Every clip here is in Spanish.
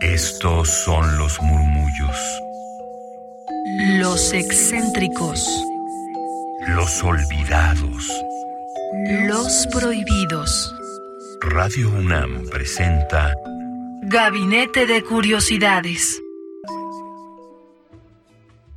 Estos son los murmullos. Los excéntricos. Los olvidados. Los prohibidos. Radio UNAM presenta Gabinete de Curiosidades.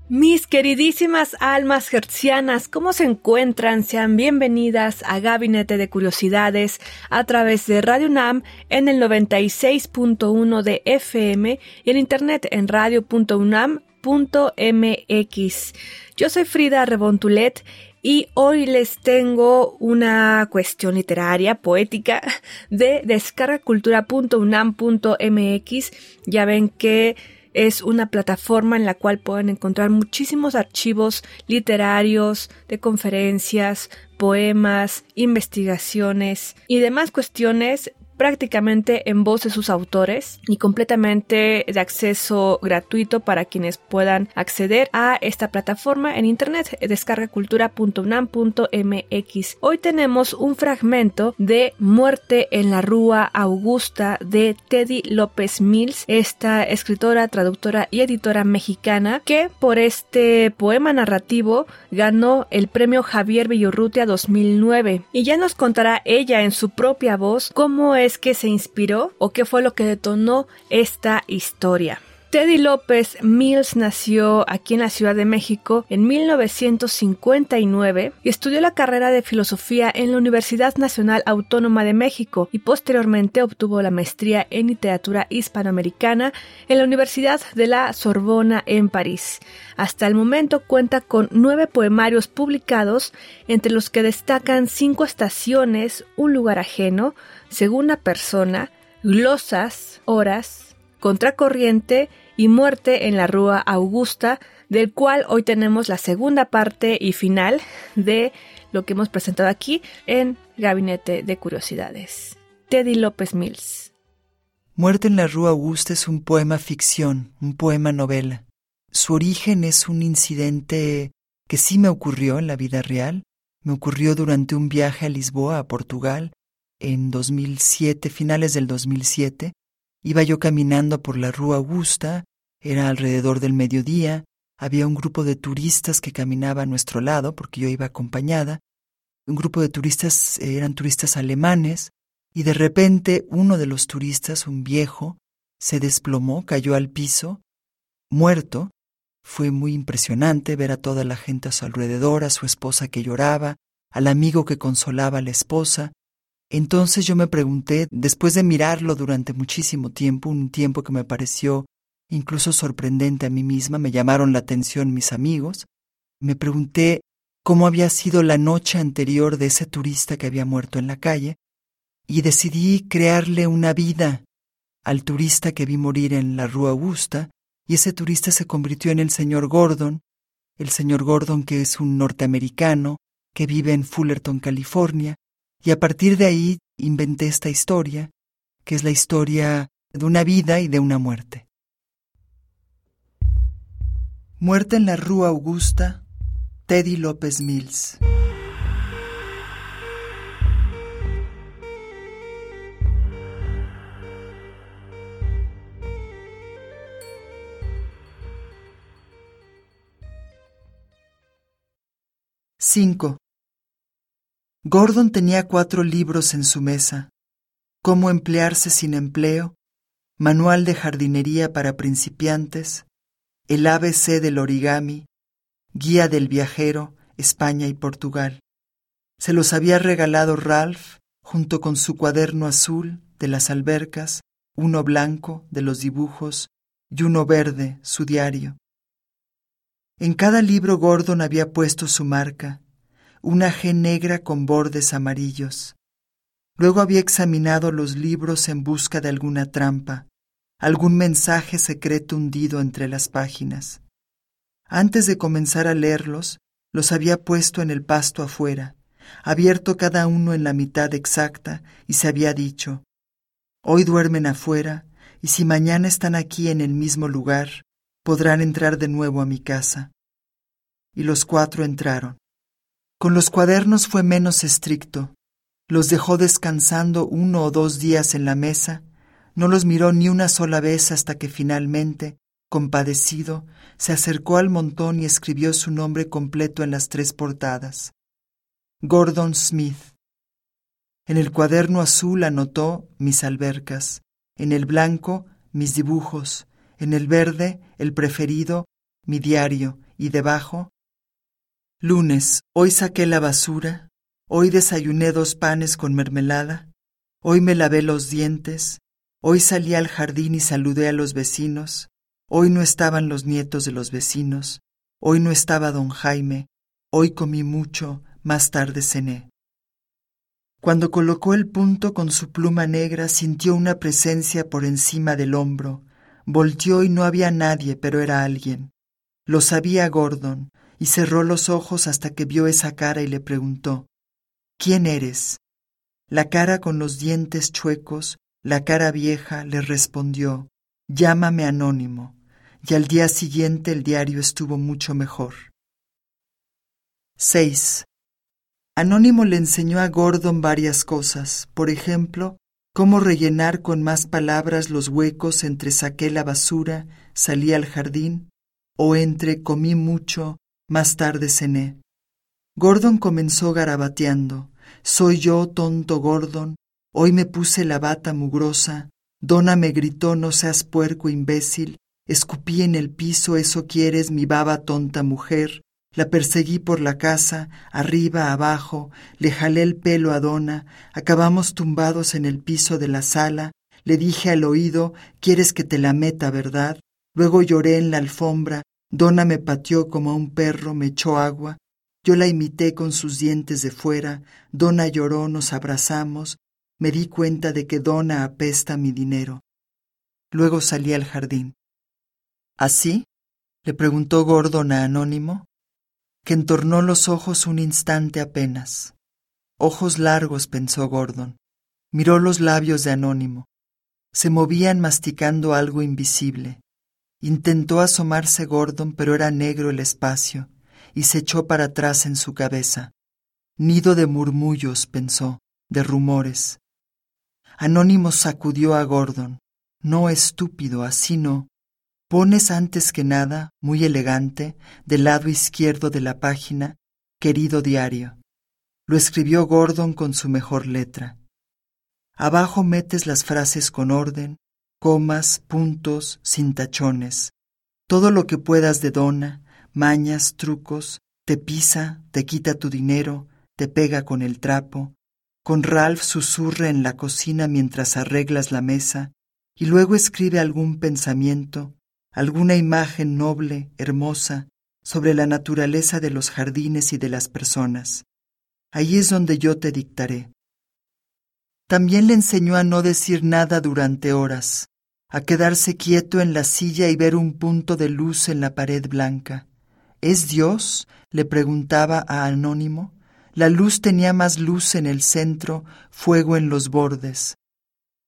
Mis queridísimas almas hertzianas, ¿cómo se encuentran? Sean bienvenidas a Gabinete de Curiosidades a través de Radio UNAM en el 96.1 de FM y en internet en radio.unam.mx. Yo soy Frida Rebontulet y hoy les tengo una cuestión literaria, poética, de descargacultura.unam.mx. Ya ven que es una plataforma en la cual pueden encontrar muchísimos archivos literarios, de conferencias, poemas, investigaciones y demás cuestiones prácticamente en voz de sus autores y completamente de acceso gratuito para quienes puedan acceder a esta plataforma en internet descargacultura.unam.mx. Hoy tenemos un fragmento de Muerte en la Rúa Augusta de Teddy López Mills, esta escritora, traductora y editora mexicana que por este poema narrativo ganó el premio Javier Villorrutia 2009 y ya nos contará ella en su propia voz cómo es que se inspiró o qué fue lo que detonó esta historia. Teddy López Mills nació aquí en la Ciudad de México en 1959 y estudió la carrera de filosofía en la Universidad Nacional Autónoma de México y posteriormente obtuvo la maestría en literatura hispanoamericana en la Universidad de la Sorbona en París. Hasta el momento cuenta con nueve poemarios publicados, entre los que destacan cinco estaciones, un lugar ajeno, segunda persona, glosas, horas, Contracorriente y Muerte en la Rúa Augusta, del cual hoy tenemos la segunda parte y final de lo que hemos presentado aquí en Gabinete de Curiosidades. Teddy López Mills. Muerte en la Rúa Augusta es un poema ficción, un poema novela. Su origen es un incidente que sí me ocurrió en la vida real. Me ocurrió durante un viaje a Lisboa, a Portugal, en 2007, finales del 2007, Iba yo caminando por la Rúa Augusta, era alrededor del mediodía, había un grupo de turistas que caminaba a nuestro lado, porque yo iba acompañada. Un grupo de turistas eh, eran turistas alemanes, y de repente uno de los turistas, un viejo, se desplomó, cayó al piso, muerto. Fue muy impresionante ver a toda la gente a su alrededor, a su esposa que lloraba, al amigo que consolaba a la esposa, entonces yo me pregunté, después de mirarlo durante muchísimo tiempo, un tiempo que me pareció incluso sorprendente a mí misma, me llamaron la atención mis amigos, me pregunté cómo había sido la noche anterior de ese turista que había muerto en la calle, y decidí crearle una vida al turista que vi morir en la Rúa Augusta, y ese turista se convirtió en el señor Gordon, el señor Gordon que es un norteamericano que vive en Fullerton, California, y a partir de ahí inventé esta historia, que es la historia de una vida y de una muerte. Muerte en la Rúa Augusta, Teddy López Mills. Cinco. Gordon tenía cuatro libros en su mesa. Cómo emplearse sin empleo, Manual de jardinería para principiantes, El ABC del origami, Guía del viajero, España y Portugal. Se los había regalado Ralph junto con su cuaderno azul de las albercas, uno blanco de los dibujos y uno verde, su diario. En cada libro Gordon había puesto su marca, una G negra con bordes amarillos. Luego había examinado los libros en busca de alguna trampa, algún mensaje secreto hundido entre las páginas. Antes de comenzar a leerlos, los había puesto en el pasto afuera, abierto cada uno en la mitad exacta, y se había dicho, Hoy duermen afuera, y si mañana están aquí en el mismo lugar, podrán entrar de nuevo a mi casa. Y los cuatro entraron. Con los cuadernos fue menos estricto. Los dejó descansando uno o dos días en la mesa, No los miró ni una sola vez hasta que finalmente, compadecido, se acercó al montón y escribió su nombre completo en las tres portadas. Gordon Smith. En el cuaderno azul anotó mis albercas, en el blanco mis dibujos, en el verde el preferido, mi diario, y debajo Lunes, hoy saqué la basura, hoy desayuné dos panes con mermelada, hoy me lavé los dientes, hoy salí al jardín y saludé a los vecinos, hoy no estaban los nietos de los vecinos, hoy no estaba don Jaime, hoy comí mucho, más tarde cené. Cuando colocó el punto con su pluma negra sintió una presencia por encima del hombro, volteó y no había nadie, pero era alguien. Lo sabía Gordon, y cerró los ojos hasta que vio esa cara y le preguntó, ¿Quién eres? La cara con los dientes chuecos, la cara vieja, le respondió, Llámame anónimo, y al día siguiente el diario estuvo mucho mejor. 6. Anónimo le enseñó a Gordon varias cosas, por ejemplo, cómo rellenar con más palabras los huecos entre saqué la basura, salí al jardín, o entre comí mucho, más tarde cené. Gordon comenzó garabateando. Soy yo, tonto Gordon. Hoy me puse la bata mugrosa. Donna me gritó, no seas puerco imbécil. Escupí en el piso, eso quieres, mi baba tonta mujer. La perseguí por la casa, arriba, abajo, le jalé el pelo a Donna, acabamos tumbados en el piso de la sala, le dije al oído, quieres que te la meta, ¿verdad? Luego lloré en la alfombra, Donna me pateó como a un perro, me echó agua. Yo la imité con sus dientes de fuera. Donna lloró, nos abrazamos. Me di cuenta de que Donna apesta mi dinero. Luego salí al jardín. ¿Así? le preguntó Gordon a Anónimo, que entornó los ojos un instante apenas. Ojos largos, pensó Gordon. Miró los labios de Anónimo. Se movían masticando algo invisible. Intentó asomarse Gordon, pero era negro el espacio, y se echó para atrás en su cabeza. Nido de murmullos, pensó, de rumores. Anónimo sacudió a Gordon. No, estúpido, así no. Pones antes que nada, muy elegante, del lado izquierdo de la página, querido diario. Lo escribió Gordon con su mejor letra. Abajo metes las frases con orden, comas, puntos, sin tachones, todo lo que puedas de dona, mañas, trucos, te pisa, te quita tu dinero, te pega con el trapo, con Ralph susurra en la cocina mientras arreglas la mesa, y luego escribe algún pensamiento, alguna imagen noble, hermosa, sobre la naturaleza de los jardines y de las personas. Ahí es donde yo te dictaré. También le enseñó a no decir nada durante horas, a quedarse quieto en la silla y ver un punto de luz en la pared blanca. ¿Es Dios? le preguntaba a Anónimo. La luz tenía más luz en el centro, fuego en los bordes.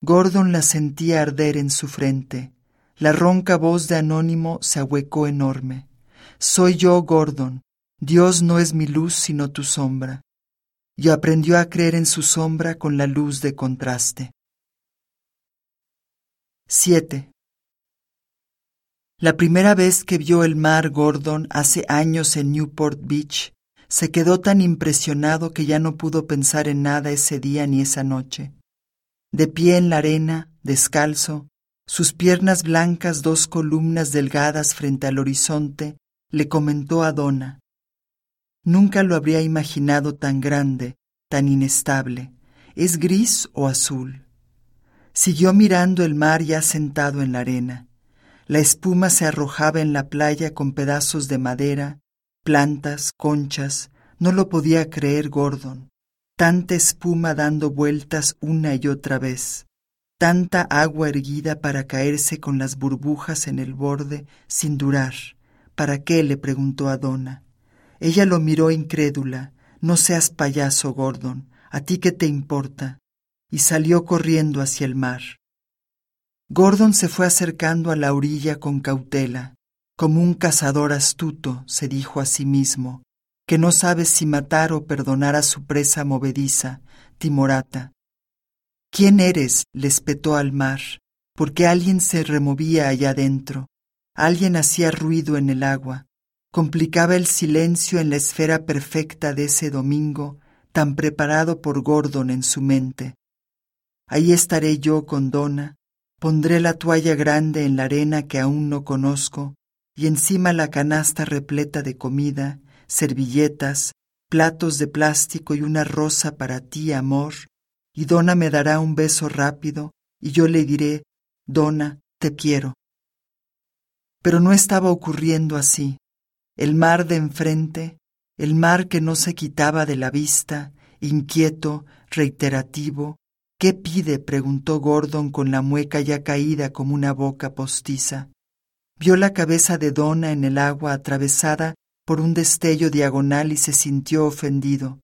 Gordon la sentía arder en su frente. La ronca voz de Anónimo se ahuecó enorme. Soy yo, Gordon. Dios no es mi luz sino tu sombra y aprendió a creer en su sombra con la luz de contraste. 7. La primera vez que vio el mar Gordon hace años en Newport Beach, se quedó tan impresionado que ya no pudo pensar en nada ese día ni esa noche. De pie en la arena, descalzo, sus piernas blancas dos columnas delgadas frente al horizonte, le comentó a Donna, Nunca lo habría imaginado tan grande, tan inestable. ¿Es gris o azul? Siguió mirando el mar ya sentado en la arena. La espuma se arrojaba en la playa con pedazos de madera, plantas, conchas. No lo podía creer Gordon. Tanta espuma dando vueltas una y otra vez. Tanta agua erguida para caerse con las burbujas en el borde sin durar. ¿Para qué? le preguntó a Donna. Ella lo miró incrédula. No seas payaso, Gordon. ¿A ti qué te importa? Y salió corriendo hacia el mar. Gordon se fue acercando a la orilla con cautela, como un cazador astuto, se dijo a sí mismo, que no sabe si matar o perdonar a su presa movediza, timorata. ¿Quién eres? le espetó al mar. porque alguien se removía allá adentro, alguien hacía ruido en el agua, complicaba el silencio en la esfera perfecta de ese domingo tan preparado por Gordon en su mente. Ahí estaré yo con Donna, pondré la toalla grande en la arena que aún no conozco, y encima la canasta repleta de comida, servilletas, platos de plástico y una rosa para ti, amor, y Donna me dará un beso rápido, y yo le diré, Donna, te quiero. Pero no estaba ocurriendo así. El mar de enfrente, el mar que no se quitaba de la vista, inquieto, reiterativo. ¿Qué pide? preguntó Gordon con la mueca ya caída como una boca postiza. Vio la cabeza de Donna en el agua atravesada por un destello diagonal y se sintió ofendido.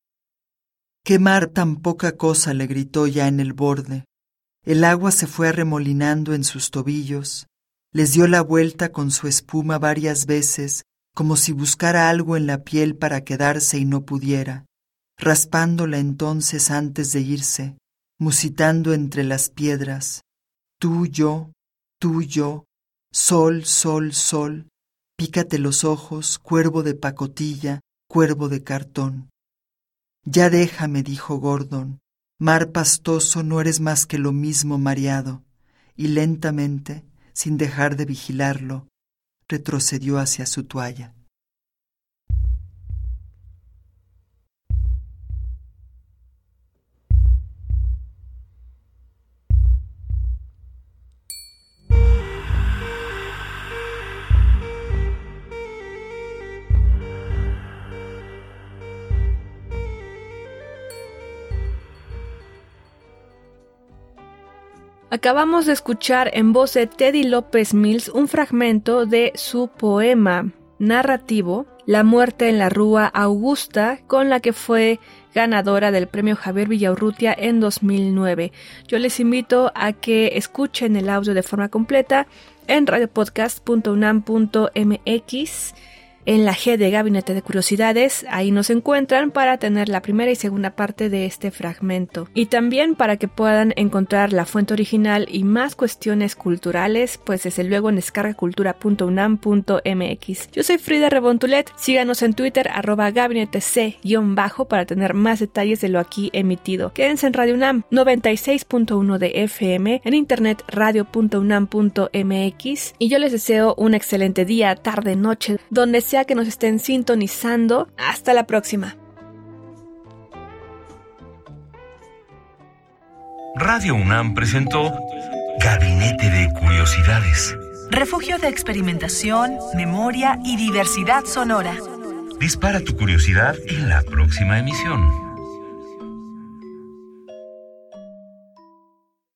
¡Qué mar tan poca cosa! le gritó ya en el borde. El agua se fue arremolinando en sus tobillos, les dio la vuelta con su espuma varias veces, como si buscara algo en la piel para quedarse y no pudiera, raspándola entonces antes de irse, musitando entre las piedras, tú, yo, tú, yo, sol, sol, sol, pícate los ojos, cuervo de pacotilla, cuervo de cartón. Ya déjame, dijo Gordon, mar pastoso no eres más que lo mismo mareado, y lentamente, sin dejar de vigilarlo, retrocedió hacia su toalla. Acabamos de escuchar en voz de Teddy López Mills un fragmento de su poema narrativo La muerte en la Rúa Augusta, con la que fue ganadora del premio Javier Villaurrutia en 2009. Yo les invito a que escuchen el audio de forma completa en radiopodcast.unam.mx en la G de Gabinete de Curiosidades. Ahí nos encuentran para tener la primera y segunda parte de este fragmento. Y también para que puedan encontrar la fuente original y más cuestiones culturales, pues desde luego en descargacultura.unam.mx. Yo soy Frida Rebontulet. Síganos en Twitter, arroba gabinete C-bajo para tener más detalles de lo aquí emitido. Quédense en Radio UNAM 96.1 de FM, en internet radio.unam.mx. Y yo les deseo un excelente día, tarde, noche, donde sea que nos estén sintonizando. Hasta la próxima. Radio UNAM presentó Gabinete de Curiosidades. Refugio de experimentación, memoria y diversidad sonora. Dispara tu curiosidad en la próxima emisión.